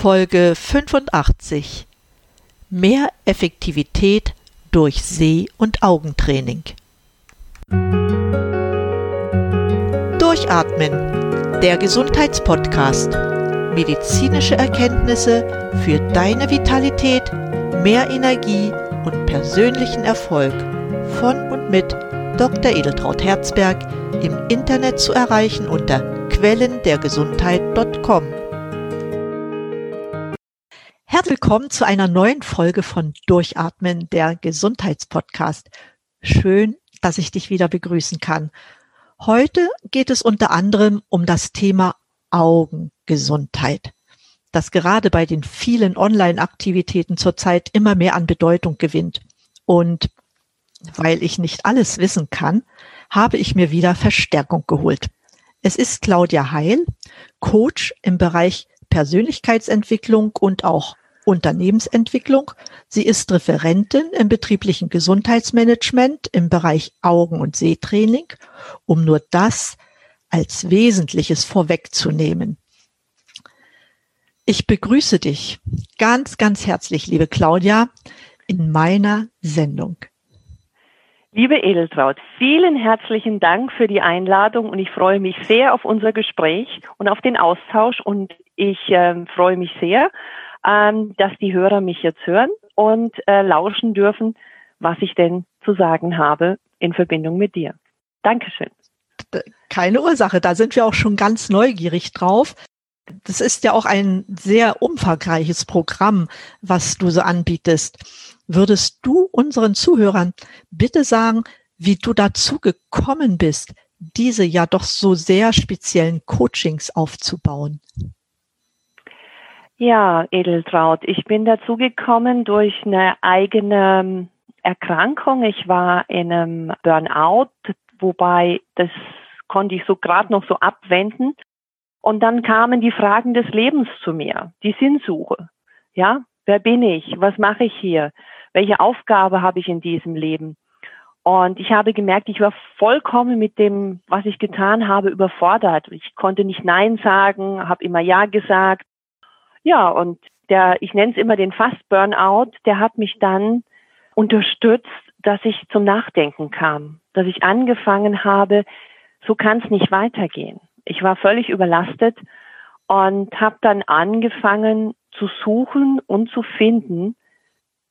Folge 85 Mehr Effektivität durch Seh- und Augentraining. Durchatmen, der Gesundheitspodcast. Medizinische Erkenntnisse für deine Vitalität, mehr Energie und persönlichen Erfolg von und mit Dr. Edeltraut Herzberg im Internet zu erreichen unter quellendergesundheit.com. Herzlich willkommen zu einer neuen Folge von Durchatmen, der Gesundheitspodcast. Schön, dass ich dich wieder begrüßen kann. Heute geht es unter anderem um das Thema Augengesundheit, das gerade bei den vielen Online-Aktivitäten zurzeit immer mehr an Bedeutung gewinnt. Und weil ich nicht alles wissen kann, habe ich mir wieder Verstärkung geholt. Es ist Claudia Heil, Coach im Bereich Persönlichkeitsentwicklung und auch Unternehmensentwicklung. Sie ist Referentin im betrieblichen Gesundheitsmanagement im Bereich Augen- und Sehtraining, um nur das als Wesentliches vorwegzunehmen. Ich begrüße dich ganz, ganz herzlich, liebe Claudia, in meiner Sendung. Liebe Edeltraut, vielen herzlichen Dank für die Einladung und ich freue mich sehr auf unser Gespräch und auf den Austausch und ich äh, freue mich sehr, ähm, dass die Hörer mich jetzt hören und äh, lauschen dürfen, was ich denn zu sagen habe in Verbindung mit dir. Dankeschön. Keine Ursache, da sind wir auch schon ganz neugierig drauf. Das ist ja auch ein sehr umfangreiches Programm, was du so anbietest. Würdest du unseren Zuhörern bitte sagen, wie du dazu gekommen bist, diese ja doch so sehr speziellen Coachings aufzubauen? Ja, Edeltraut, ich bin dazu gekommen durch eine eigene ähm, Erkrankung. Ich war in einem Burnout, wobei das konnte ich so gerade noch so abwenden. Und dann kamen die Fragen des Lebens zu mir, die Sinnsuche. Ja, wer bin ich? Was mache ich hier? Welche Aufgabe habe ich in diesem Leben? Und ich habe gemerkt, ich war vollkommen mit dem, was ich getan habe, überfordert. Ich konnte nicht Nein sagen, habe immer Ja gesagt ja, und der, ich nenne es immer den Fast-Burnout, der hat mich dann unterstützt, dass ich zum Nachdenken kam, dass ich angefangen habe, so kann es nicht weitergehen. Ich war völlig überlastet und habe dann angefangen zu suchen und zu finden,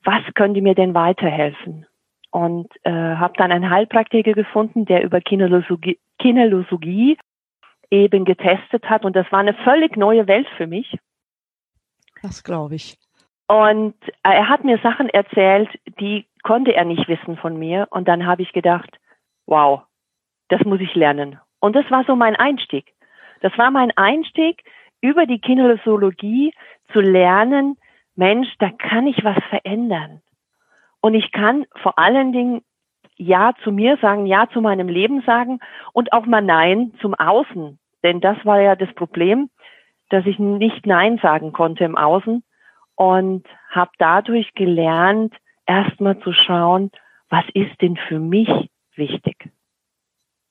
was könnte mir denn weiterhelfen. Und äh, habe dann einen Heilpraktiker gefunden, der über Kinesiologie, Kinesiologie eben getestet hat. Und das war eine völlig neue Welt für mich. Das glaube ich. Und äh, er hat mir Sachen erzählt, die konnte er nicht wissen von mir. Und dann habe ich gedacht, wow, das muss ich lernen. Und das war so mein Einstieg. Das war mein Einstieg, über die Kinesiologie zu lernen, Mensch, da kann ich was verändern. Und ich kann vor allen Dingen Ja zu mir sagen, Ja zu meinem Leben sagen und auch mal Nein zum Außen. Denn das war ja das Problem dass ich nicht Nein sagen konnte im Außen und habe dadurch gelernt, erstmal zu schauen, was ist denn für mich wichtig?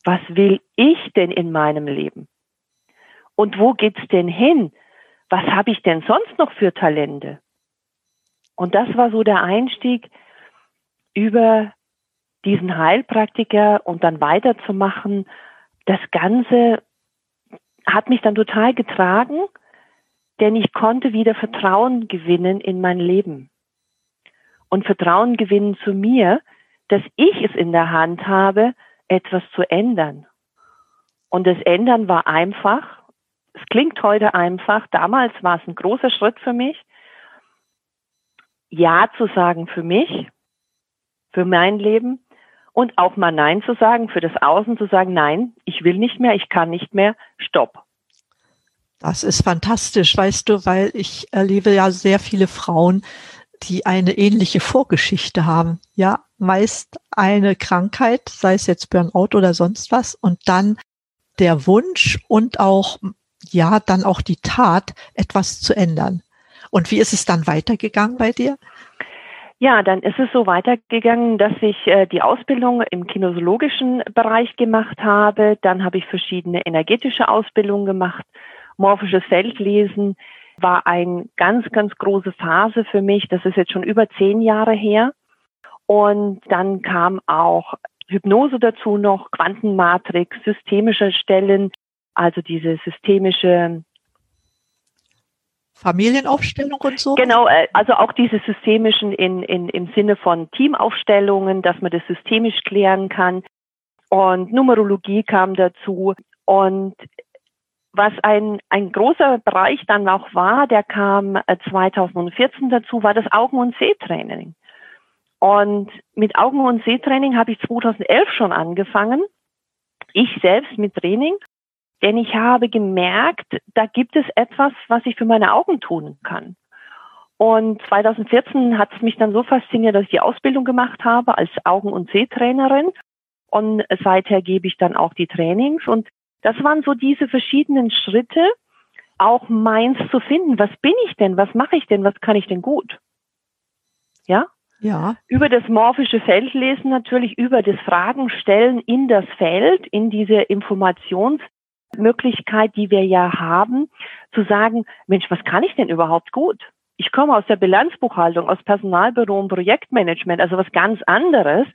Was will ich denn in meinem Leben? Und wo geht's denn hin? Was habe ich denn sonst noch für Talente? Und das war so der Einstieg über diesen Heilpraktiker und dann weiterzumachen. Das Ganze hat mich dann total getragen, denn ich konnte wieder Vertrauen gewinnen in mein Leben. Und Vertrauen gewinnen zu mir, dass ich es in der Hand habe, etwas zu ändern. Und das Ändern war einfach. Es klingt heute einfach. Damals war es ein großer Schritt für mich. Ja zu sagen für mich, für mein Leben und auch mal Nein zu sagen, für das Außen zu sagen, nein, ich will nicht mehr, ich kann nicht mehr, stopp. Das ist fantastisch, weißt du, weil ich erlebe ja sehr viele Frauen, die eine ähnliche Vorgeschichte haben. Ja, meist eine Krankheit, sei es jetzt Burnout oder sonst was, und dann der Wunsch und auch, ja, dann auch die Tat, etwas zu ändern. Und wie ist es dann weitergegangen bei dir? Ja, dann ist es so weitergegangen, dass ich äh, die Ausbildung im kinesiologischen Bereich gemacht habe. Dann habe ich verschiedene energetische Ausbildungen gemacht, morphisches Feldlesen, war eine ganz, ganz große Phase für mich. Das ist jetzt schon über zehn Jahre her. Und dann kam auch Hypnose dazu noch, Quantenmatrix, systemische Stellen, also diese systemische Familienaufstellung und so? Genau, äh, also auch diese systemischen in, in, im Sinne von Teamaufstellungen, dass man das systemisch klären kann. Und Numerologie kam dazu. Und was ein, ein großer Bereich dann auch war, der kam 2014 äh, dazu, war das Augen- und Sehtraining. Und mit Augen- und Sehtraining habe ich 2011 schon angefangen. Ich selbst mit Training. Denn ich habe gemerkt, da gibt es etwas, was ich für meine Augen tun kann. Und 2014 hat es mich dann so fasziniert, dass ich die Ausbildung gemacht habe als Augen- und Sehtrainerin. Und seither gebe ich dann auch die Trainings. Und das waren so diese verschiedenen Schritte, auch meins zu finden. Was bin ich denn? Was mache ich denn? Was kann ich denn gut? Ja? Ja. Über das morphische Feld lesen natürlich, über das Fragen stellen in das Feld, in diese Informationsmöglichkeit, die wir ja haben, zu sagen, Mensch, was kann ich denn überhaupt gut? Ich komme aus der Bilanzbuchhaltung, aus Personalbüro und Projektmanagement, also was ganz anderes.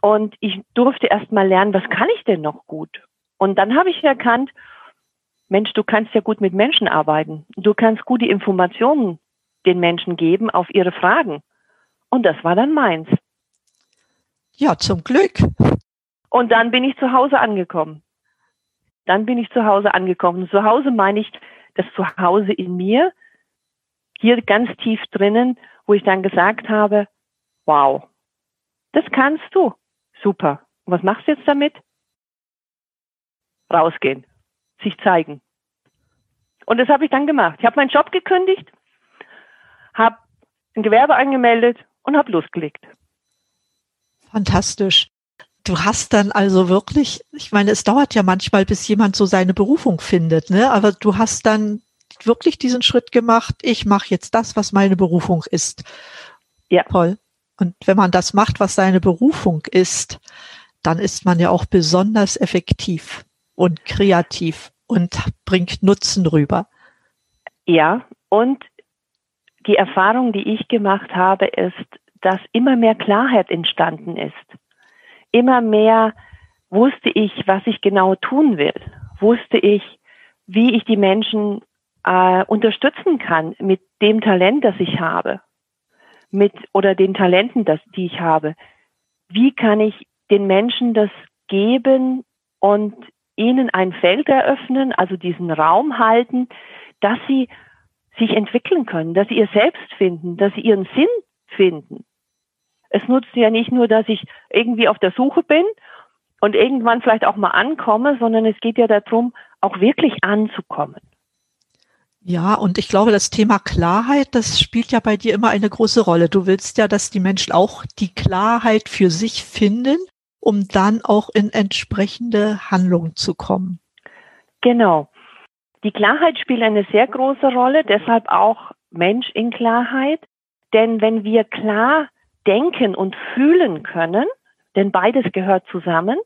Und ich durfte erst mal lernen, was kann ich denn noch gut? Und dann habe ich erkannt, Mensch, du kannst ja gut mit Menschen arbeiten. Du kannst gute Informationen den Menschen geben auf ihre Fragen. Und das war dann meins. Ja, zum Glück. Und dann bin ich zu Hause angekommen. Dann bin ich zu Hause angekommen. Zu Hause meine ich das Zuhause in mir, hier ganz tief drinnen, wo ich dann gesagt habe, wow, das kannst du. Super. Und was machst du jetzt damit? Rausgehen, sich zeigen. Und das habe ich dann gemacht. Ich habe meinen Job gekündigt, habe ein Gewerbe angemeldet und habe losgelegt. Fantastisch. Du hast dann also wirklich, ich meine, es dauert ja manchmal, bis jemand so seine Berufung findet, ne? Aber du hast dann wirklich diesen Schritt gemacht, ich mache jetzt das, was meine Berufung ist. Ja. Toll. Und wenn man das macht, was seine Berufung ist, dann ist man ja auch besonders effektiv und kreativ und bringt Nutzen rüber. Ja, und die Erfahrung, die ich gemacht habe, ist, dass immer mehr Klarheit entstanden ist. Immer mehr wusste ich, was ich genau tun will. Wusste ich, wie ich die Menschen äh, unterstützen kann mit dem Talent, das ich habe, mit oder den Talenten, das, die ich habe. Wie kann ich den Menschen das geben und ihnen ein Feld eröffnen, also diesen Raum halten, dass sie sich entwickeln können, dass sie ihr Selbst finden, dass sie ihren Sinn finden. Es nutzt ja nicht nur, dass ich irgendwie auf der Suche bin und irgendwann vielleicht auch mal ankomme, sondern es geht ja darum, auch wirklich anzukommen. Ja, und ich glaube, das Thema Klarheit, das spielt ja bei dir immer eine große Rolle. Du willst ja, dass die Menschen auch die Klarheit für sich finden, um dann auch in entsprechende Handlungen zu kommen. Genau. Die Klarheit spielt eine sehr große Rolle, deshalb auch Mensch in Klarheit. Denn wenn wir klar denken und fühlen können, denn beides gehört zusammen,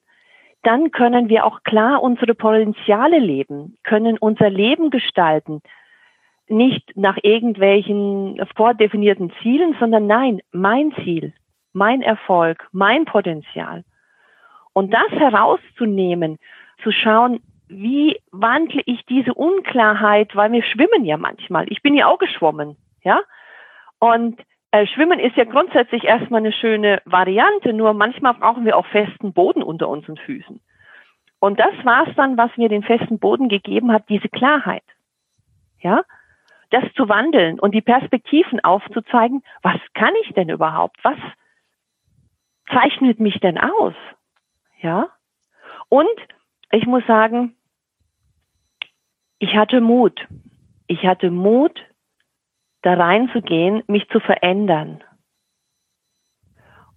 dann können wir auch klar unsere Potenziale leben, können unser Leben gestalten. Nicht nach irgendwelchen vordefinierten Zielen, sondern nein, mein Ziel, mein Erfolg, mein Potenzial. Und das herauszunehmen, zu schauen, wie wandle ich diese Unklarheit, weil wir schwimmen ja manchmal. Ich bin ja auch geschwommen, ja. Und äh, Schwimmen ist ja grundsätzlich erstmal eine schöne Variante, nur manchmal brauchen wir auch festen Boden unter unseren Füßen. Und das war es dann, was mir den festen Boden gegeben hat, diese Klarheit. Ja, das zu wandeln und die Perspektiven aufzuzeigen, was kann ich denn überhaupt? Was zeichnet mich denn aus? Ja. Und ich muss sagen, ich hatte Mut. Ich hatte Mut, da reinzugehen, mich zu verändern.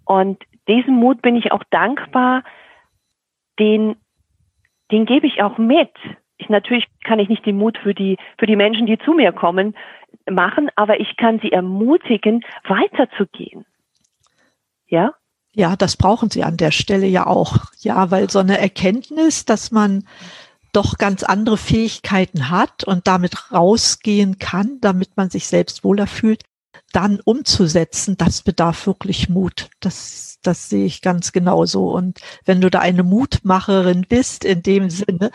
Und diesen Mut bin ich auch dankbar, den, den gebe ich auch mit. Ich, natürlich kann ich nicht den Mut für die, für die Menschen, die zu mir kommen, machen, aber ich kann sie ermutigen, weiterzugehen. Ja? Ja, das brauchen sie an der Stelle ja auch. Ja, weil so eine Erkenntnis, dass man doch ganz andere Fähigkeiten hat und damit rausgehen kann, damit man sich selbst wohler fühlt, dann umzusetzen, das bedarf wirklich Mut. Das, das sehe ich ganz genauso. Und wenn du da eine Mutmacherin bist, in dem Sinne,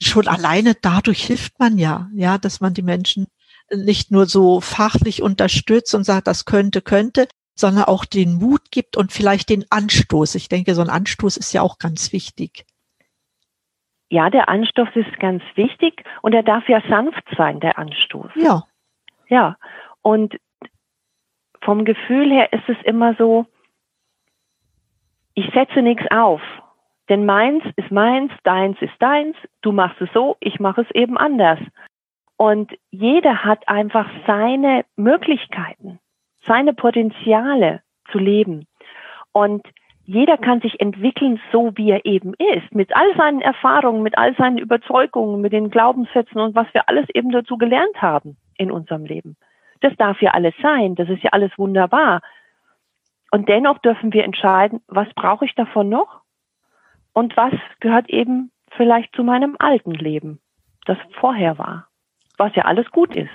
schon alleine dadurch hilft man ja, ja, dass man die Menschen nicht nur so fachlich unterstützt und sagt, das könnte, könnte, sondern auch den Mut gibt und vielleicht den Anstoß. Ich denke, so ein Anstoß ist ja auch ganz wichtig. Ja, der Anstoß ist ganz wichtig und er darf ja sanft sein, der Anstoß. Ja. Ja. Und vom Gefühl her ist es immer so, ich setze nichts auf. Denn meins ist meins, deins ist deins, du machst es so, ich mache es eben anders. Und jeder hat einfach seine Möglichkeiten, seine Potenziale zu leben. Und jeder kann sich entwickeln, so wie er eben ist, mit all seinen Erfahrungen, mit all seinen Überzeugungen, mit den Glaubenssätzen und was wir alles eben dazu gelernt haben in unserem Leben. Das darf ja alles sein, das ist ja alles wunderbar. Und dennoch dürfen wir entscheiden, was brauche ich davon noch und was gehört eben vielleicht zu meinem alten Leben, das vorher war was ja alles gut ist.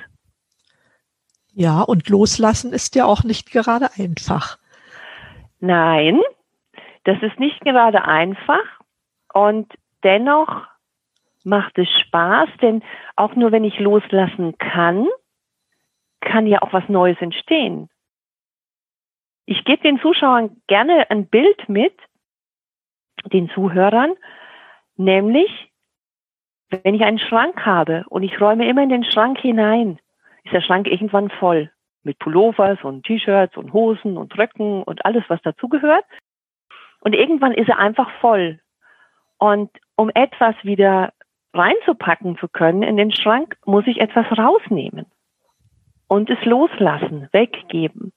Ja, und loslassen ist ja auch nicht gerade einfach. Nein, das ist nicht gerade einfach und dennoch macht es Spaß, denn auch nur wenn ich loslassen kann, kann ja auch was Neues entstehen. Ich gebe den Zuschauern gerne ein Bild mit, den Zuhörern, nämlich wenn ich einen Schrank habe und ich räume immer in den Schrank hinein, ist der Schrank irgendwann voll mit Pullovers und T-Shirts und Hosen und Röcken und alles, was dazugehört. Und irgendwann ist er einfach voll. Und um etwas wieder reinzupacken zu können in den Schrank, muss ich etwas rausnehmen und es loslassen, weggeben.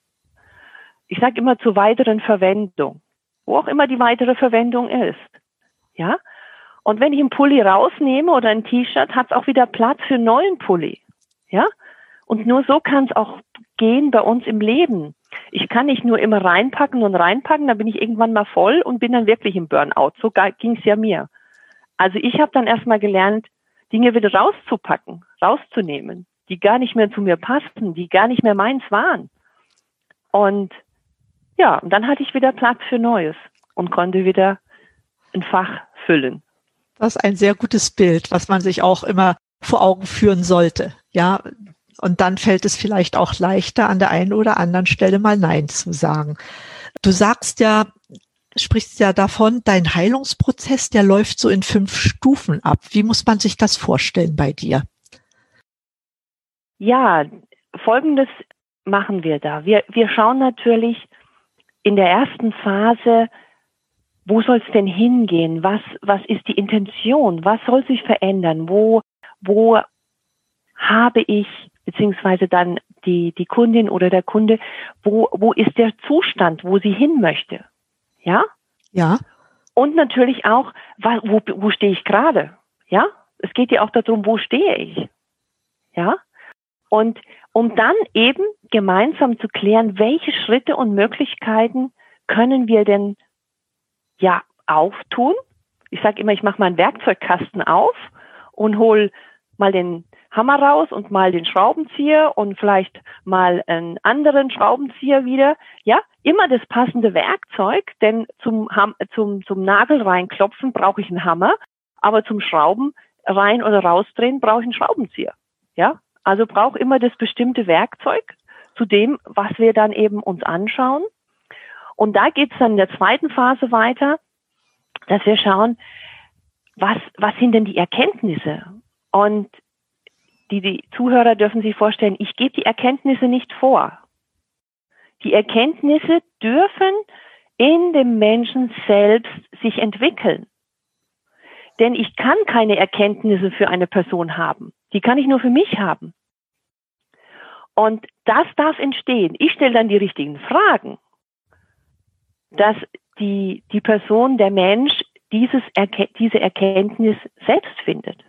Ich sage immer zur weiteren Verwendung, wo auch immer die weitere Verwendung ist. Ja, und wenn ich einen Pulli rausnehme oder ein T-Shirt, hat es auch wieder Platz für einen neuen Pulli. Ja? Und nur so kann es auch gehen bei uns im Leben. Ich kann nicht nur immer reinpacken und reinpacken, dann bin ich irgendwann mal voll und bin dann wirklich im Burnout. So ging es ja mir. Also ich habe dann erstmal gelernt, Dinge wieder rauszupacken, rauszunehmen, die gar nicht mehr zu mir passten, die gar nicht mehr meins waren. Und ja, und dann hatte ich wieder Platz für Neues und konnte wieder ein Fach füllen. Das ist ein sehr gutes Bild, was man sich auch immer vor Augen führen sollte. Ja, und dann fällt es vielleicht auch leichter, an der einen oder anderen Stelle mal Nein zu sagen. Du sagst ja, sprichst ja davon, dein Heilungsprozess, der läuft so in fünf Stufen ab. Wie muss man sich das vorstellen bei dir? Ja, folgendes machen wir da. Wir, wir schauen natürlich in der ersten Phase, wo soll es denn hingehen? Was, was ist die Intention? Was soll sich verändern? Wo, wo habe ich, beziehungsweise dann die, die Kundin oder der Kunde, wo, wo ist der Zustand, wo sie hin möchte? Ja? Ja. Und natürlich auch, wo, wo stehe ich gerade? Ja? Es geht ja auch darum, wo stehe ich? Ja? Und um dann eben gemeinsam zu klären, welche Schritte und Möglichkeiten können wir denn ja auftun. Ich sage immer, ich mache meinen Werkzeugkasten auf und hol mal den Hammer raus und mal den Schraubenzieher und vielleicht mal einen anderen Schraubenzieher wieder. Ja, immer das passende Werkzeug, denn zum, zum, zum Nagel reinklopfen brauche ich einen Hammer, aber zum Schrauben rein oder rausdrehen brauche ich einen Schraubenzieher. Ja, also brauche immer das bestimmte Werkzeug zu dem, was wir dann eben uns anschauen. Und da geht es dann in der zweiten Phase weiter, dass wir schauen, was, was sind denn die Erkenntnisse? Und die, die Zuhörer dürfen sich vorstellen, ich gebe die Erkenntnisse nicht vor. Die Erkenntnisse dürfen in dem Menschen selbst sich entwickeln. Denn ich kann keine Erkenntnisse für eine Person haben. Die kann ich nur für mich haben. Und das darf entstehen. Ich stelle dann die richtigen Fragen dass die, die Person, der Mensch dieses Erke diese Erkenntnis selbst findet.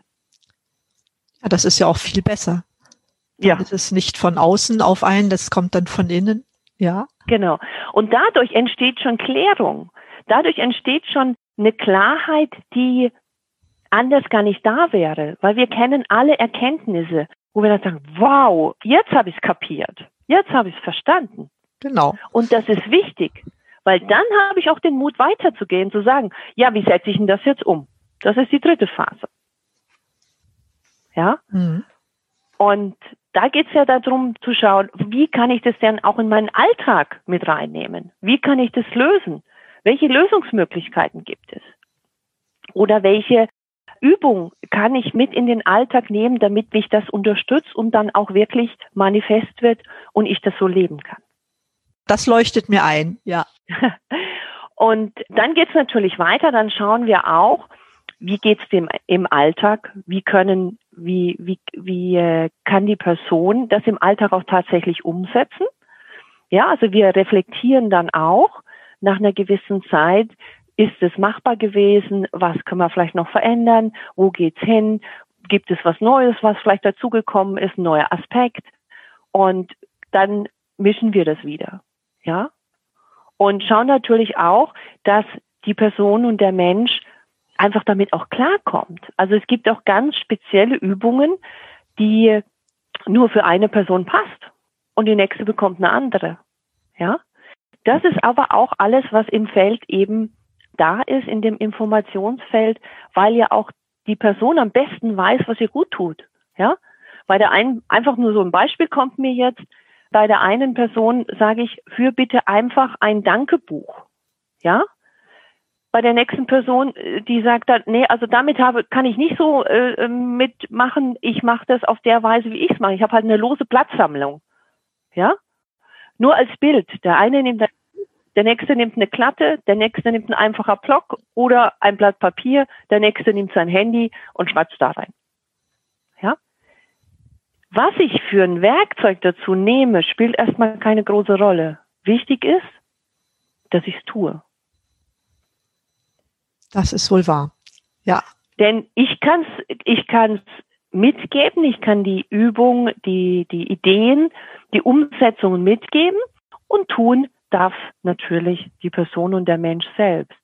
Ja, das ist ja auch viel besser. Ja. Das ist nicht von außen auf einen, das kommt dann von innen. Ja. Genau. Und dadurch entsteht schon Klärung. Dadurch entsteht schon eine Klarheit, die anders gar nicht da wäre, weil wir kennen alle Erkenntnisse, wo wir dann sagen, wow, jetzt habe ich es kapiert, jetzt habe ich es verstanden. Genau. Und das ist wichtig, weil dann habe ich auch den Mut weiterzugehen, zu sagen, ja, wie setze ich denn das jetzt um? Das ist die dritte Phase. Ja? Mhm. Und da geht es ja darum zu schauen, wie kann ich das denn auch in meinen Alltag mit reinnehmen? Wie kann ich das lösen? Welche Lösungsmöglichkeiten gibt es? Oder welche Übung kann ich mit in den Alltag nehmen, damit mich das unterstützt und dann auch wirklich manifest wird und ich das so leben kann? Das leuchtet mir ein, ja. und dann geht es natürlich weiter, dann schauen wir auch, wie geht es dem im Alltag? Wie können, wie, wie, wie äh, kann die Person das im Alltag auch tatsächlich umsetzen? Ja, also wir reflektieren dann auch nach einer gewissen Zeit, ist es machbar gewesen? Was können wir vielleicht noch verändern? Wo geht's hin? Gibt es was Neues, was vielleicht dazugekommen ist? Ein neuer Aspekt? Und dann mischen wir das wieder. Ja? Und schauen natürlich auch, dass die Person und der Mensch einfach damit auch klarkommt. Also es gibt auch ganz spezielle Übungen, die nur für eine Person passt und die nächste bekommt eine andere. Ja? Das ist aber auch alles, was im Feld eben da ist, in dem Informationsfeld, weil ja auch die Person am besten weiß, was ihr gut tut. Ja? Bei der einen, einfach nur so ein Beispiel kommt mir jetzt, bei der einen Person sage ich, für bitte einfach ein Dankebuch. Ja? Bei der nächsten Person, äh, die sagt dann, nee, also damit habe, kann ich nicht so äh, ähm, mitmachen. Ich mache das auf der Weise, wie ich es mache. Ich habe halt eine lose Blattsammlung. Ja? Nur als Bild. Der eine nimmt der nächste nimmt eine Klatte, der nächste nimmt ein einfacher Block oder ein Blatt Papier, der nächste nimmt sein Handy und schreibt es da rein. Ja? Was ich für ein Werkzeug dazu nehme, spielt erstmal keine große Rolle. Wichtig ist, dass ich es tue. Das ist wohl wahr. Ja. Denn ich kann es ich kann's mitgeben, ich kann die Übung, die, die Ideen, die Umsetzungen mitgeben und tun darf natürlich die Person und der Mensch selbst.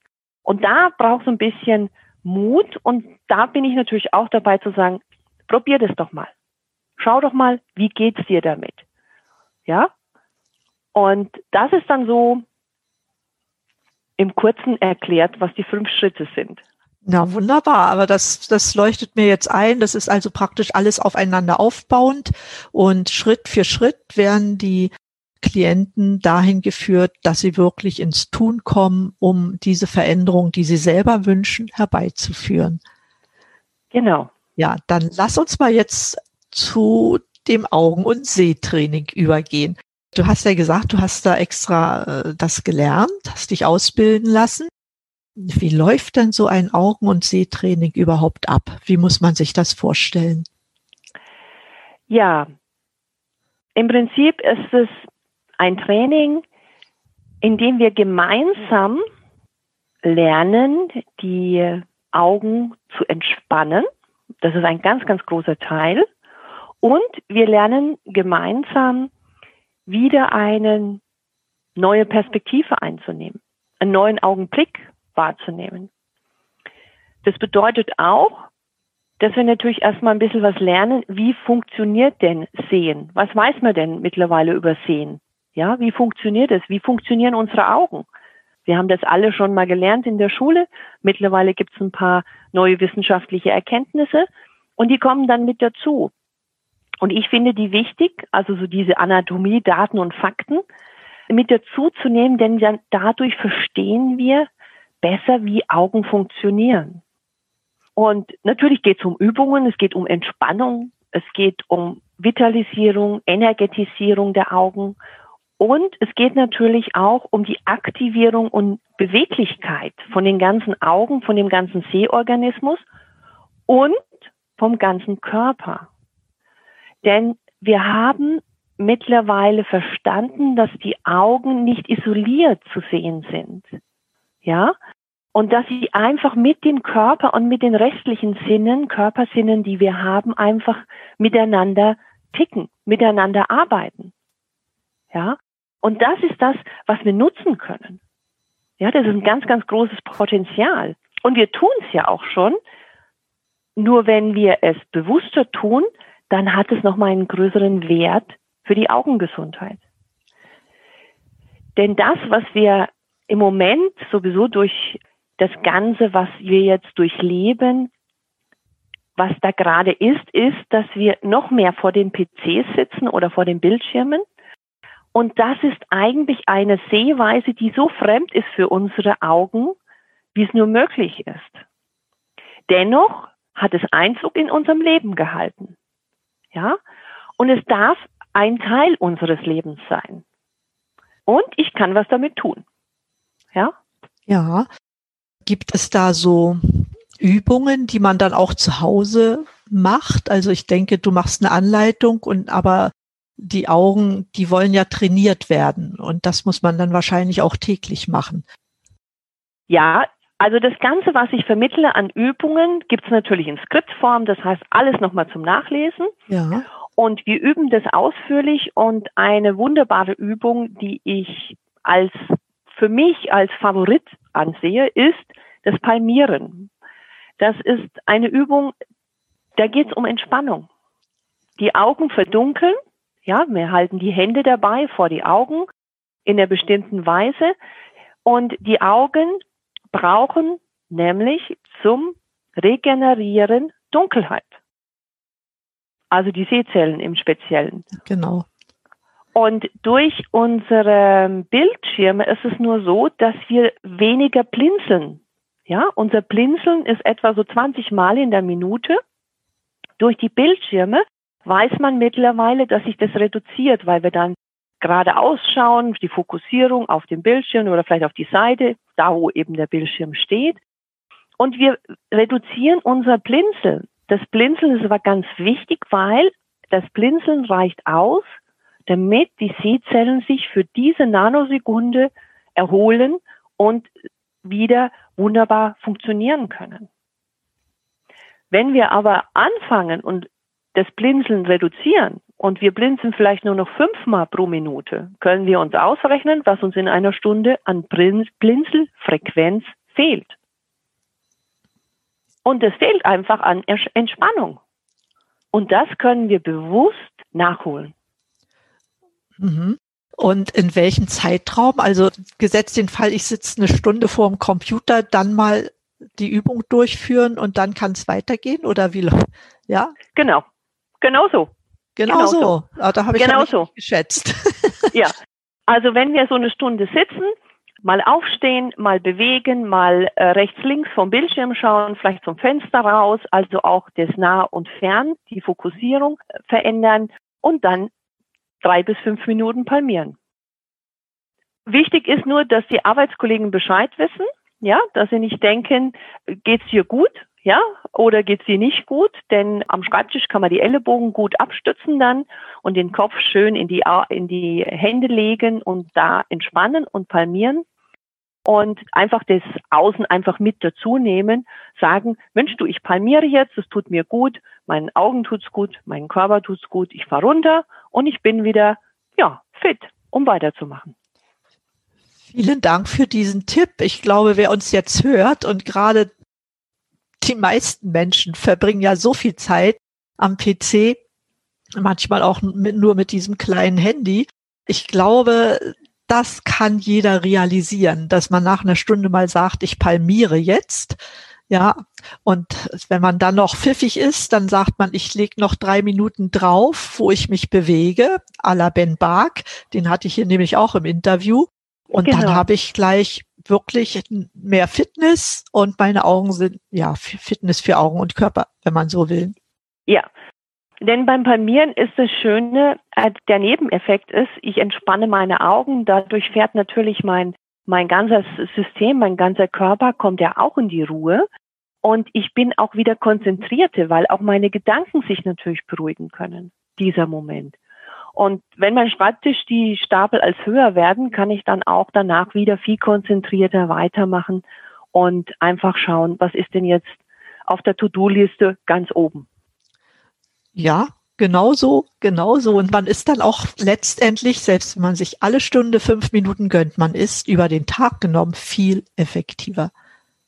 Und da braucht es ein bisschen Mut und da bin ich natürlich auch dabei zu sagen, probier das doch mal. Schau doch mal, wie geht's dir damit? Ja? Und das ist dann so im Kurzen erklärt, was die fünf Schritte sind. Na, wunderbar. Aber das, das leuchtet mir jetzt ein. Das ist also praktisch alles aufeinander aufbauend und Schritt für Schritt werden die Klienten dahin geführt, dass sie wirklich ins Tun kommen, um diese Veränderung, die sie selber wünschen, herbeizuführen. Genau. Ja, dann lass uns mal jetzt zu dem Augen- und Sehtraining übergehen. Du hast ja gesagt, du hast da extra äh, das gelernt, hast dich ausbilden lassen. Wie läuft denn so ein Augen- und Sehtraining überhaupt ab? Wie muss man sich das vorstellen? Ja, im Prinzip ist es ein Training, in dem wir gemeinsam lernen, die Augen zu entspannen. Das ist ein ganz, ganz großer Teil. Und wir lernen gemeinsam wieder eine neue Perspektive einzunehmen, einen neuen Augenblick wahrzunehmen. Das bedeutet auch, dass wir natürlich erstmal ein bisschen was lernen, wie funktioniert denn Sehen? Was weiß man denn mittlerweile über Sehen? Ja, wie funktioniert es? Wie funktionieren unsere Augen? Wir haben das alle schon mal gelernt in der Schule. Mittlerweile gibt es ein paar neue wissenschaftliche Erkenntnisse und die kommen dann mit dazu. Und ich finde die wichtig, also so diese Anatomie, Daten und Fakten mit dazu zu nehmen, denn dann dadurch verstehen wir besser, wie Augen funktionieren. Und natürlich geht es um Übungen, es geht um Entspannung, es geht um Vitalisierung, Energetisierung der Augen und es geht natürlich auch um die Aktivierung und Beweglichkeit von den ganzen Augen, von dem ganzen Sehorganismus und vom ganzen Körper. Denn wir haben mittlerweile verstanden, dass die Augen nicht isoliert zu sehen sind. Ja? Und dass sie einfach mit dem Körper und mit den restlichen Sinnen, Körpersinnen, die wir haben, einfach miteinander ticken, miteinander arbeiten. Ja? Und das ist das, was wir nutzen können. Ja, das ist ein ganz, ganz großes Potenzial. Und wir tun es ja auch schon, nur wenn wir es bewusster tun, dann hat es nochmal einen größeren Wert für die Augengesundheit. Denn das, was wir im Moment sowieso durch das Ganze, was wir jetzt durchleben, was da gerade ist, ist, dass wir noch mehr vor den PCs sitzen oder vor den Bildschirmen. Und das ist eigentlich eine Sehweise, die so fremd ist für unsere Augen, wie es nur möglich ist. Dennoch hat es Einzug in unserem Leben gehalten. Ja? Und es darf ein Teil unseres Lebens sein. Und ich kann was damit tun. Ja? Ja. Gibt es da so Übungen, die man dann auch zu Hause macht? Also ich denke, du machst eine Anleitung und aber die Augen, die wollen ja trainiert werden und das muss man dann wahrscheinlich auch täglich machen. Ja, also das Ganze, was ich vermittle an Übungen, gibt es natürlich in Skriptform, das heißt alles nochmal zum Nachlesen. Ja. Und wir üben das ausführlich und eine wunderbare Übung, die ich als für mich als Favorit ansehe, ist das Palmieren. Das ist eine Übung, da geht es um Entspannung. Die Augen verdunkeln, ja, wir halten die Hände dabei vor die Augen in einer bestimmten Weise und die Augen brauchen nämlich zum Regenerieren Dunkelheit. Also die Sehzellen im Speziellen. Genau. Und durch unsere Bildschirme ist es nur so, dass wir weniger blinzeln. Ja, unser Blinzeln ist etwa so 20 Mal in der Minute. Durch die Bildschirme weiß man mittlerweile, dass sich das reduziert, weil wir dann gerade ausschauen, die Fokussierung auf dem Bildschirm oder vielleicht auf die Seite, da wo eben der Bildschirm steht. Und wir reduzieren unser Blinzeln. Das Blinzeln ist aber ganz wichtig, weil das Blinzeln reicht aus, damit die Sehzellen sich für diese Nanosekunde erholen und wieder wunderbar funktionieren können. Wenn wir aber anfangen und das Blinzeln reduzieren und wir blinzeln vielleicht nur noch fünfmal pro Minute, können wir uns ausrechnen, was uns in einer Stunde an Blinzelfrequenz fehlt. Und es fehlt einfach an Entspannung. Und das können wir bewusst nachholen. Mhm. Und in welchem Zeitraum? Also gesetzt den Fall, ich sitze eine Stunde vor dem Computer, dann mal die Übung durchführen und dann kann es weitergehen oder wie? Ja? Genau. Genau so. Genau, genau so. so. Ah, da habe ich genau so. geschätzt. ja. Also wenn wir so eine Stunde sitzen, mal aufstehen, mal bewegen, mal äh, rechts, links vom Bildschirm schauen, vielleicht zum Fenster raus, also auch das Nah und Fern, die Fokussierung äh, verändern und dann drei bis fünf Minuten palmieren. Wichtig ist nur, dass die Arbeitskollegen Bescheid wissen, ja, dass sie nicht denken, geht's hier gut, ja, oder geht's dir nicht gut? Denn am Schreibtisch kann man die Ellenbogen gut abstützen dann und den Kopf schön in die, in die Hände legen und da entspannen und palmieren und einfach das Außen einfach mit dazu nehmen, sagen, Mensch, du, ich palmiere jetzt, es tut mir gut, meinen Augen tut's gut, meinen Körper tut's gut, ich fahre runter und ich bin wieder, ja, fit, um weiterzumachen. Vielen Dank für diesen Tipp. Ich glaube, wer uns jetzt hört und gerade die meisten Menschen verbringen ja so viel Zeit am PC, manchmal auch mit, nur mit diesem kleinen Handy. Ich glaube, das kann jeder realisieren, dass man nach einer Stunde mal sagt, ich palmiere jetzt. Ja, und wenn man dann noch pfiffig ist, dann sagt man, ich lege noch drei Minuten drauf, wo ich mich bewege, à la Ben Bark, den hatte ich hier nämlich auch im Interview. Und genau. dann habe ich gleich wirklich mehr Fitness und meine Augen sind, ja, Fitness für Augen und Körper, wenn man so will. Ja, denn beim Palmieren ist das Schöne, äh, der Nebeneffekt ist, ich entspanne meine Augen, dadurch fährt natürlich mein, mein ganzes System, mein ganzer Körper kommt ja auch in die Ruhe. Und ich bin auch wieder konzentrierte, weil auch meine Gedanken sich natürlich beruhigen können, dieser Moment. Und wenn mein Schreibtisch die Stapel als höher werden, kann ich dann auch danach wieder viel konzentrierter weitermachen und einfach schauen, was ist denn jetzt auf der To-Do-Liste ganz oben. Ja, genauso, genauso. Und man ist dann auch letztendlich, selbst wenn man sich alle Stunde fünf Minuten gönnt, man ist über den Tag genommen viel effektiver.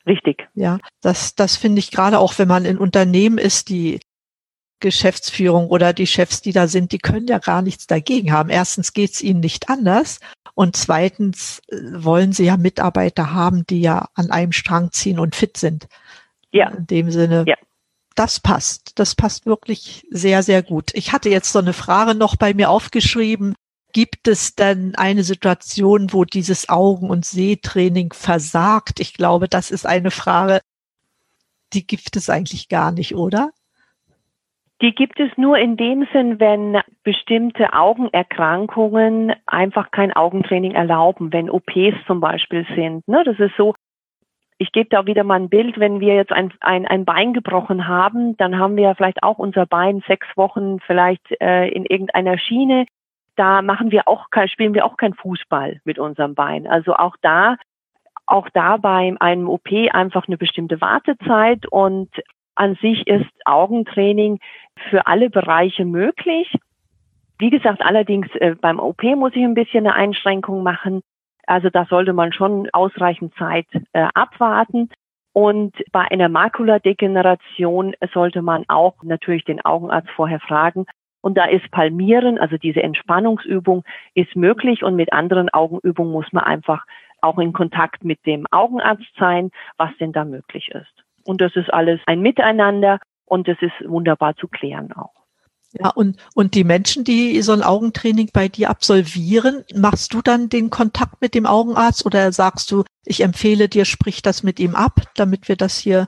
Richtig. Ja, das, das finde ich gerade auch, wenn man in Unternehmen ist, die Geschäftsführung oder die Chefs, die da sind, die können ja gar nichts dagegen haben. Erstens geht es ihnen nicht anders und zweitens äh, wollen sie ja Mitarbeiter haben, die ja an einem Strang ziehen und fit sind. Ja. In dem Sinne, ja. das passt. Das passt wirklich sehr, sehr gut. Ich hatte jetzt so eine Frage noch bei mir aufgeschrieben. Gibt es denn eine Situation, wo dieses Augen- und Sehtraining versagt? Ich glaube, das ist eine Frage, die gibt es eigentlich gar nicht, oder? Die gibt es nur in dem Sinn, wenn bestimmte Augenerkrankungen einfach kein Augentraining erlauben, wenn OPs zum Beispiel sind. Ne? Das ist so, ich gebe da wieder mal ein Bild, wenn wir jetzt ein, ein, ein Bein gebrochen haben, dann haben wir vielleicht auch unser Bein sechs Wochen vielleicht äh, in irgendeiner Schiene. Da machen wir auch kein, spielen wir auch kein Fußball mit unserem Bein. Also auch da auch da bei einem OP einfach eine bestimmte Wartezeit und an sich ist Augentraining für alle Bereiche möglich. Wie gesagt, allerdings äh, beim OP muss ich ein bisschen eine Einschränkung machen. Also da sollte man schon ausreichend Zeit äh, abwarten. Und bei einer Makuladegeneration sollte man auch natürlich den Augenarzt vorher fragen. Und da ist Palmieren, also diese Entspannungsübung, ist möglich. Und mit anderen Augenübungen muss man einfach auch in Kontakt mit dem Augenarzt sein, was denn da möglich ist. Und das ist alles ein Miteinander und das ist wunderbar zu klären auch. Ja, und, und die Menschen, die so ein Augentraining bei dir absolvieren, machst du dann den Kontakt mit dem Augenarzt oder sagst du, ich empfehle dir, sprich das mit ihm ab, damit wir das hier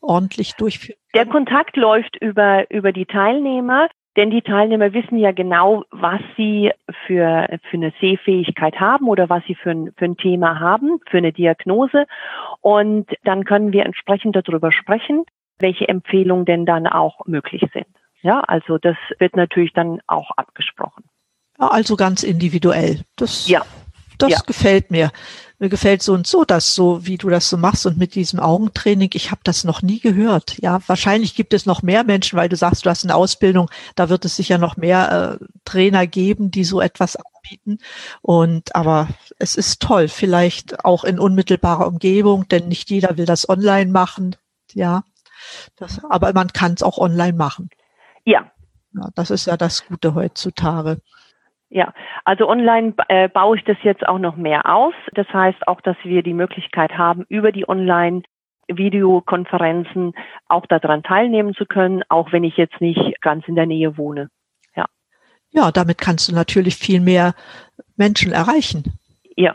ordentlich durchführen? Der Kontakt läuft über, über die Teilnehmer. Denn die Teilnehmer wissen ja genau, was sie für, für eine Sehfähigkeit haben oder was sie für ein, für ein Thema haben, für eine Diagnose. Und dann können wir entsprechend darüber sprechen, welche Empfehlungen denn dann auch möglich sind. Ja, also das wird natürlich dann auch abgesprochen. Ja, also ganz individuell. Das, ja. das ja. gefällt mir mir gefällt so und so das so, wie du das so machst und mit diesem Augentraining. Ich habe das noch nie gehört. Ja, wahrscheinlich gibt es noch mehr Menschen, weil du sagst, du hast eine Ausbildung. Da wird es sicher noch mehr äh, Trainer geben, die so etwas anbieten. Und aber es ist toll, vielleicht auch in unmittelbarer Umgebung, denn nicht jeder will das online machen. Ja, das, aber man kann es auch online machen. Ja. ja. Das ist ja das Gute heutzutage. Ja, also online äh, baue ich das jetzt auch noch mehr aus. Das heißt auch, dass wir die Möglichkeit haben, über die Online Videokonferenzen auch daran teilnehmen zu können, auch wenn ich jetzt nicht ganz in der Nähe wohne. Ja. Ja, damit kannst du natürlich viel mehr Menschen erreichen. Ja, ja.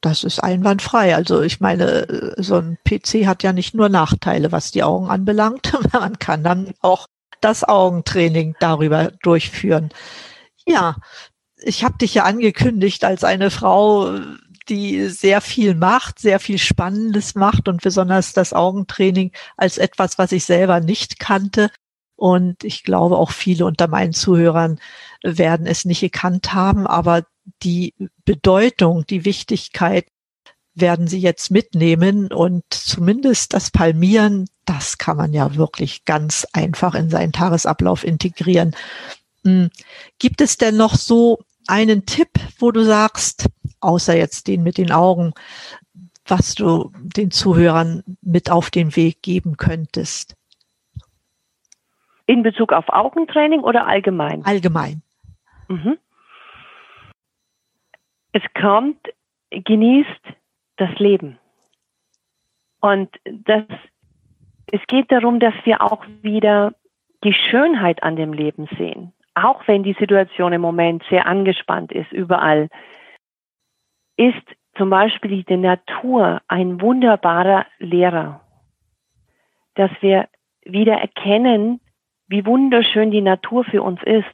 Das ist einwandfrei. Also ich meine, so ein PC hat ja nicht nur Nachteile, was die Augen anbelangt. Man kann dann auch das Augentraining darüber durchführen. Ja, ich habe dich ja angekündigt als eine Frau, die sehr viel macht, sehr viel Spannendes macht und besonders das Augentraining als etwas, was ich selber nicht kannte. Und ich glaube, auch viele unter meinen Zuhörern werden es nicht gekannt haben, aber die Bedeutung, die Wichtigkeit werden sie jetzt mitnehmen und zumindest das Palmieren, das kann man ja wirklich ganz einfach in seinen Tagesablauf integrieren. Hm. Gibt es denn noch so einen Tipp, wo du sagst, außer jetzt den mit den Augen, was du den Zuhörern mit auf den Weg geben könntest? In Bezug auf Augentraining oder allgemein? Allgemein. Mhm. Es kommt, genießt das Leben. Und das, es geht darum, dass wir auch wieder die Schönheit an dem Leben sehen auch wenn die Situation im Moment sehr angespannt ist, überall, ist zum Beispiel die Natur ein wunderbarer Lehrer, dass wir wieder erkennen, wie wunderschön die Natur für uns ist.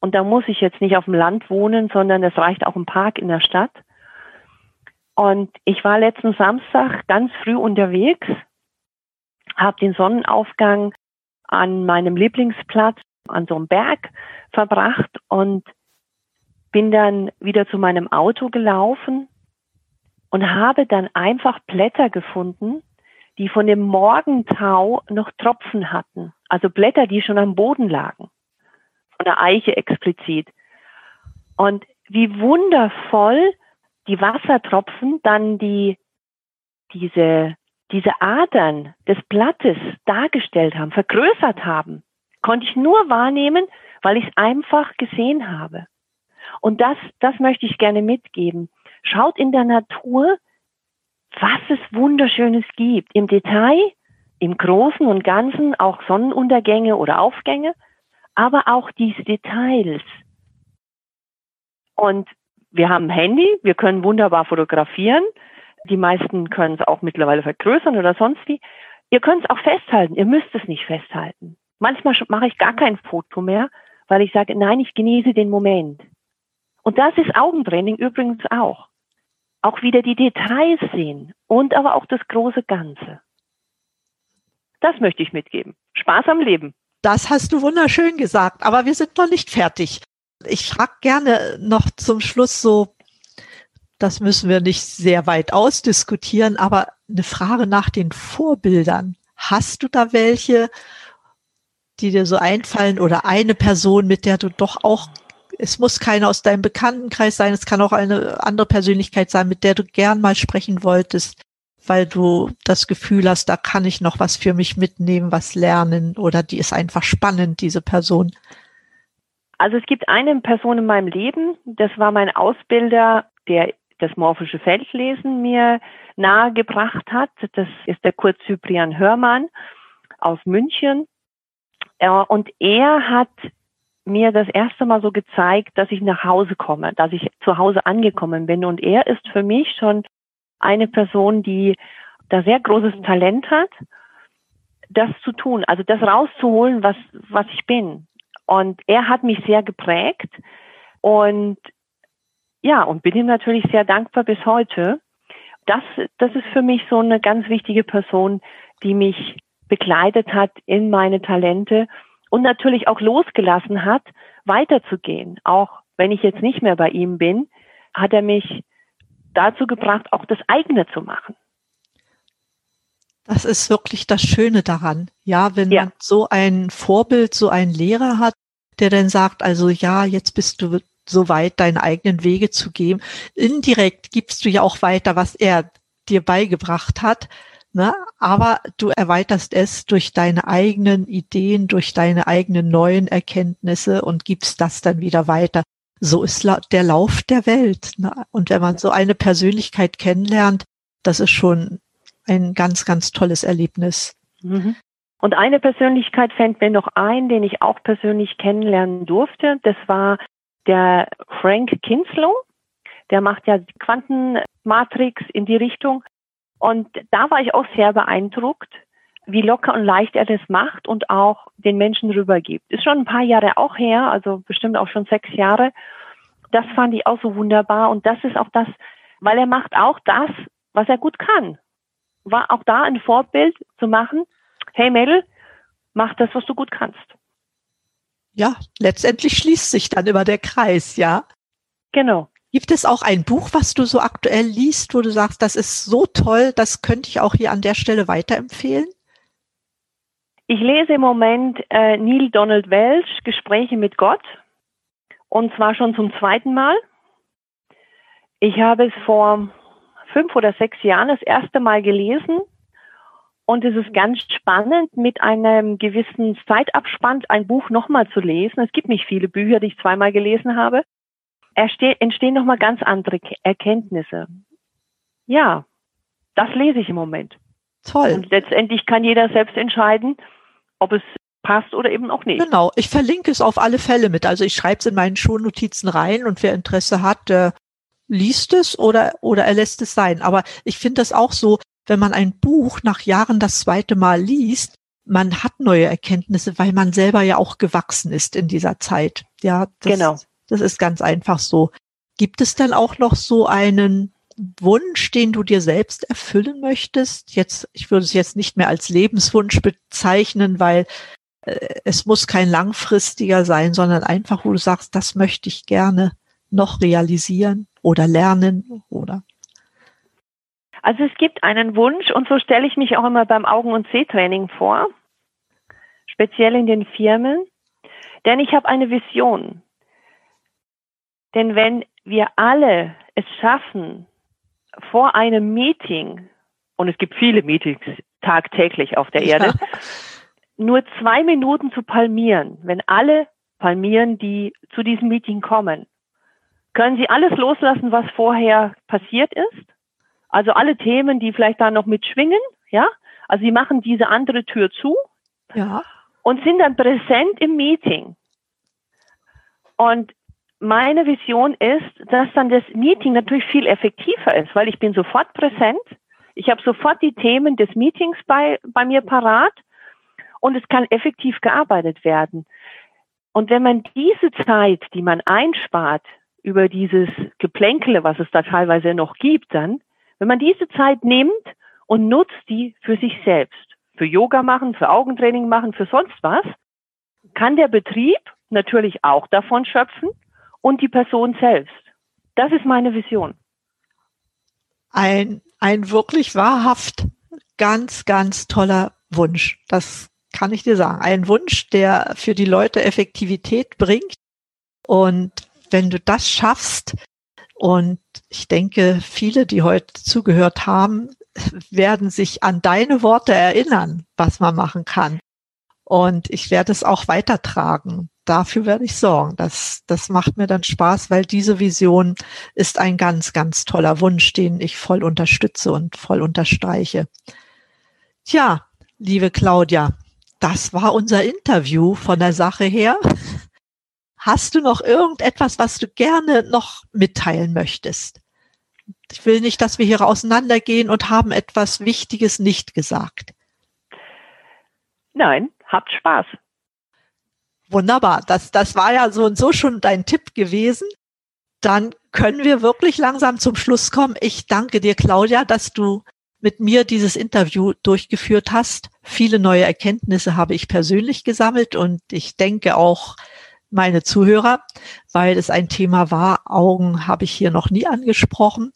Und da muss ich jetzt nicht auf dem Land wohnen, sondern es reicht auch ein Park in der Stadt. Und ich war letzten Samstag ganz früh unterwegs, habe den Sonnenaufgang an meinem Lieblingsplatz an so einem Berg verbracht und bin dann wieder zu meinem Auto gelaufen und habe dann einfach Blätter gefunden, die von dem Morgentau noch Tropfen hatten. Also Blätter, die schon am Boden lagen. Von der Eiche explizit. Und wie wundervoll die Wassertropfen dann die, diese diese Adern des Blattes dargestellt haben, vergrößert haben, konnte ich nur wahrnehmen, weil ich es einfach gesehen habe. Und das, das möchte ich gerne mitgeben. Schaut in der Natur, was es Wunderschönes gibt. Im Detail, im Großen und Ganzen, auch Sonnenuntergänge oder Aufgänge, aber auch diese Details. Und wir haben ein Handy, wir können wunderbar fotografieren. Die meisten können es auch mittlerweile vergrößern oder sonst wie. Ihr könnt es auch festhalten, ihr müsst es nicht festhalten. Manchmal mache ich gar kein Foto mehr, weil ich sage, nein, ich genieße den Moment. Und das ist Augentraining übrigens auch. Auch wieder die Details sehen und aber auch das große Ganze. Das möchte ich mitgeben. Spaß am Leben. Das hast du wunderschön gesagt, aber wir sind noch nicht fertig. Ich frage gerne noch zum Schluss so, das müssen wir nicht sehr weit ausdiskutieren, aber eine Frage nach den Vorbildern. Hast du da welche, die dir so einfallen oder eine Person, mit der du doch auch, es muss keine aus deinem Bekanntenkreis sein, es kann auch eine andere Persönlichkeit sein, mit der du gern mal sprechen wolltest, weil du das Gefühl hast, da kann ich noch was für mich mitnehmen, was lernen oder die ist einfach spannend, diese Person. Also es gibt eine Person in meinem Leben, das war mein Ausbilder, der das morphische Feldlesen mir nahegebracht hat. Das ist der Kurt Cyprian Hörmann aus München. Und er hat mir das erste Mal so gezeigt, dass ich nach Hause komme, dass ich zu Hause angekommen bin. Und er ist für mich schon eine Person, die da sehr großes Talent hat, das zu tun, also das rauszuholen, was, was ich bin. Und er hat mich sehr geprägt und ja, und bin ihm natürlich sehr dankbar bis heute. Das, das ist für mich so eine ganz wichtige Person, die mich begleitet hat in meine Talente und natürlich auch losgelassen hat, weiterzugehen. Auch wenn ich jetzt nicht mehr bei ihm bin, hat er mich dazu gebracht, auch das eigene zu machen. Das ist wirklich das Schöne daran. Ja, wenn ja. man so ein Vorbild, so einen Lehrer hat, der dann sagt, also ja, jetzt bist du so weit, deine eigenen Wege zu gehen. Indirekt gibst du ja auch weiter, was er dir beigebracht hat. Ne? Aber du erweiterst es durch deine eigenen Ideen, durch deine eigenen neuen Erkenntnisse und gibst das dann wieder weiter. So ist der Lauf der Welt. Ne? Und wenn man so eine Persönlichkeit kennenlernt, das ist schon ein ganz, ganz tolles Erlebnis. Mhm. Und eine Persönlichkeit fällt mir noch ein, den ich auch persönlich kennenlernen durfte. Das war der Frank Kinslow. Der macht ja Quantenmatrix in die Richtung. Und da war ich auch sehr beeindruckt, wie locker und leicht er das macht und auch den Menschen rübergibt. Ist schon ein paar Jahre auch her, also bestimmt auch schon sechs Jahre. Das fand ich auch so wunderbar. Und das ist auch das, weil er macht auch das, was er gut kann. War auch da ein Vorbild zu machen. Hey Mädel, mach das, was du gut kannst. Ja, letztendlich schließt sich dann immer der Kreis, ja. Genau. Gibt es auch ein Buch, was du so aktuell liest, wo du sagst, das ist so toll, das könnte ich auch hier an der Stelle weiterempfehlen? Ich lese im Moment äh, Neil Donald Welch, Gespräche mit Gott, und zwar schon zum zweiten Mal. Ich habe es vor fünf oder sechs Jahren das erste Mal gelesen und es ist ganz spannend, mit einem gewissen Zeitabspann ein Buch nochmal zu lesen. Es gibt nicht viele Bücher, die ich zweimal gelesen habe entstehen nochmal ganz andere Erkenntnisse. Ja, das lese ich im Moment. Toll. Und letztendlich kann jeder selbst entscheiden, ob es passt oder eben auch nicht. Genau, ich verlinke es auf alle Fälle mit. Also ich schreibe es in meinen Schulnotizen rein und wer Interesse hat, der liest es oder, oder er lässt es sein. Aber ich finde das auch so, wenn man ein Buch nach Jahren das zweite Mal liest, man hat neue Erkenntnisse, weil man selber ja auch gewachsen ist in dieser Zeit. Ja, das, genau. Das ist ganz einfach so. Gibt es dann auch noch so einen Wunsch, den du dir selbst erfüllen möchtest? Jetzt, ich würde es jetzt nicht mehr als Lebenswunsch bezeichnen, weil äh, es muss kein langfristiger sein, sondern einfach, wo du sagst, das möchte ich gerne noch realisieren oder lernen oder also es gibt einen Wunsch und so stelle ich mich auch immer beim Augen- und Sehtraining vor, speziell in den Firmen, denn ich habe eine Vision. Denn wenn wir alle es schaffen, vor einem Meeting und es gibt viele Meetings tagtäglich auf der Erde, ja. nur zwei Minuten zu palmieren, wenn alle palmieren, die zu diesem Meeting kommen, können Sie alles loslassen, was vorher passiert ist? Also alle Themen, die vielleicht da noch mitschwingen, ja? Also Sie machen diese andere Tür zu ja. und sind dann präsent im Meeting. Und meine Vision ist, dass dann das Meeting natürlich viel effektiver ist, weil ich bin sofort präsent. Ich habe sofort die Themen des Meetings bei, bei mir parat und es kann effektiv gearbeitet werden. Und wenn man diese Zeit, die man einspart über dieses Geplänkele, was es da teilweise noch gibt, dann, wenn man diese Zeit nimmt und nutzt die für sich selbst, für Yoga machen, für Augentraining machen, für sonst was, kann der Betrieb natürlich auch davon schöpfen und die Person selbst. Das ist meine Vision. Ein, ein wirklich wahrhaft ganz, ganz toller Wunsch. Das kann ich dir sagen. Ein Wunsch, der für die Leute Effektivität bringt. Und wenn du das schaffst, und ich denke, viele, die heute zugehört haben, werden sich an deine Worte erinnern, was man machen kann. Und ich werde es auch weitertragen dafür werde ich sorgen. Das, das macht mir dann Spaß, weil diese Vision ist ein ganz, ganz toller Wunsch, den ich voll unterstütze und voll unterstreiche. Tja, liebe Claudia, das war unser Interview von der Sache her. Hast du noch irgendetwas, was du gerne noch mitteilen möchtest? Ich will nicht, dass wir hier auseinandergehen und haben etwas Wichtiges nicht gesagt. Nein, habt Spaß. Wunderbar. Das, das war ja so und so schon dein Tipp gewesen. Dann können wir wirklich langsam zum Schluss kommen. Ich danke dir, Claudia, dass du mit mir dieses Interview durchgeführt hast. Viele neue Erkenntnisse habe ich persönlich gesammelt und ich denke auch meine Zuhörer, weil es ein Thema war. Augen habe ich hier noch nie angesprochen.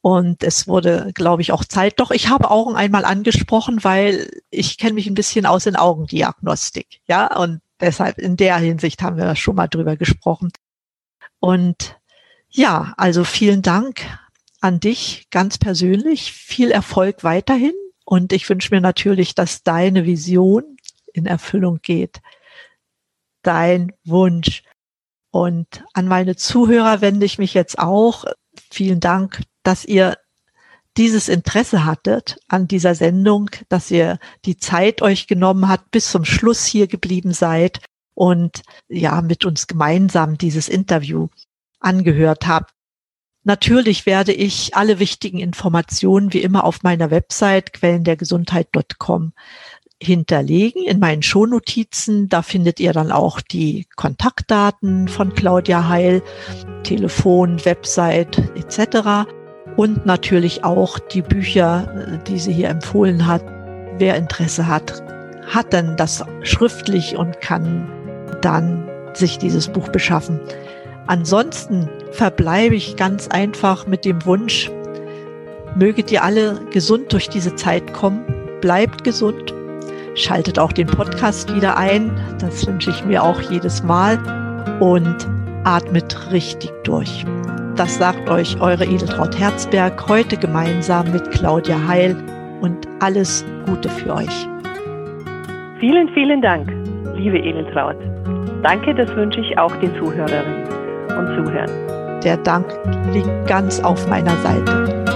Und es wurde, glaube ich, auch Zeit. Doch, ich habe Augen einmal angesprochen, weil ich kenne mich ein bisschen aus in Augendiagnostik. Ja, und deshalb in der Hinsicht haben wir schon mal drüber gesprochen. Und ja, also vielen Dank an dich ganz persönlich. Viel Erfolg weiterhin. Und ich wünsche mir natürlich, dass deine Vision in Erfüllung geht. Dein Wunsch. Und an meine Zuhörer wende ich mich jetzt auch. Vielen Dank, dass ihr dieses Interesse hattet an dieser Sendung, dass ihr die Zeit euch genommen habt, bis zum Schluss hier geblieben seid und ja, mit uns gemeinsam dieses Interview angehört habt. Natürlich werde ich alle wichtigen Informationen wie immer auf meiner Website quellendergesundheit.com hinterlegen in meinen Shownotizen. Da findet ihr dann auch die Kontaktdaten von Claudia Heil, Telefon, Website etc und natürlich auch die Bücher, die sie hier empfohlen hat. Wer Interesse hat, hat dann das schriftlich und kann dann sich dieses Buch beschaffen. Ansonsten verbleibe ich ganz einfach mit dem Wunsch, möget ihr alle gesund durch diese Zeit kommen, bleibt gesund, schaltet auch den Podcast wieder ein, das wünsche ich mir auch jedes Mal und atmet richtig durch. Das sagt euch eure Edeltraut Herzberg heute gemeinsam mit Claudia Heil und alles Gute für euch. Vielen, vielen Dank, liebe Edeltraut. Danke, das wünsche ich auch den Zuhörerinnen und Zuhörern. Der Dank liegt ganz auf meiner Seite.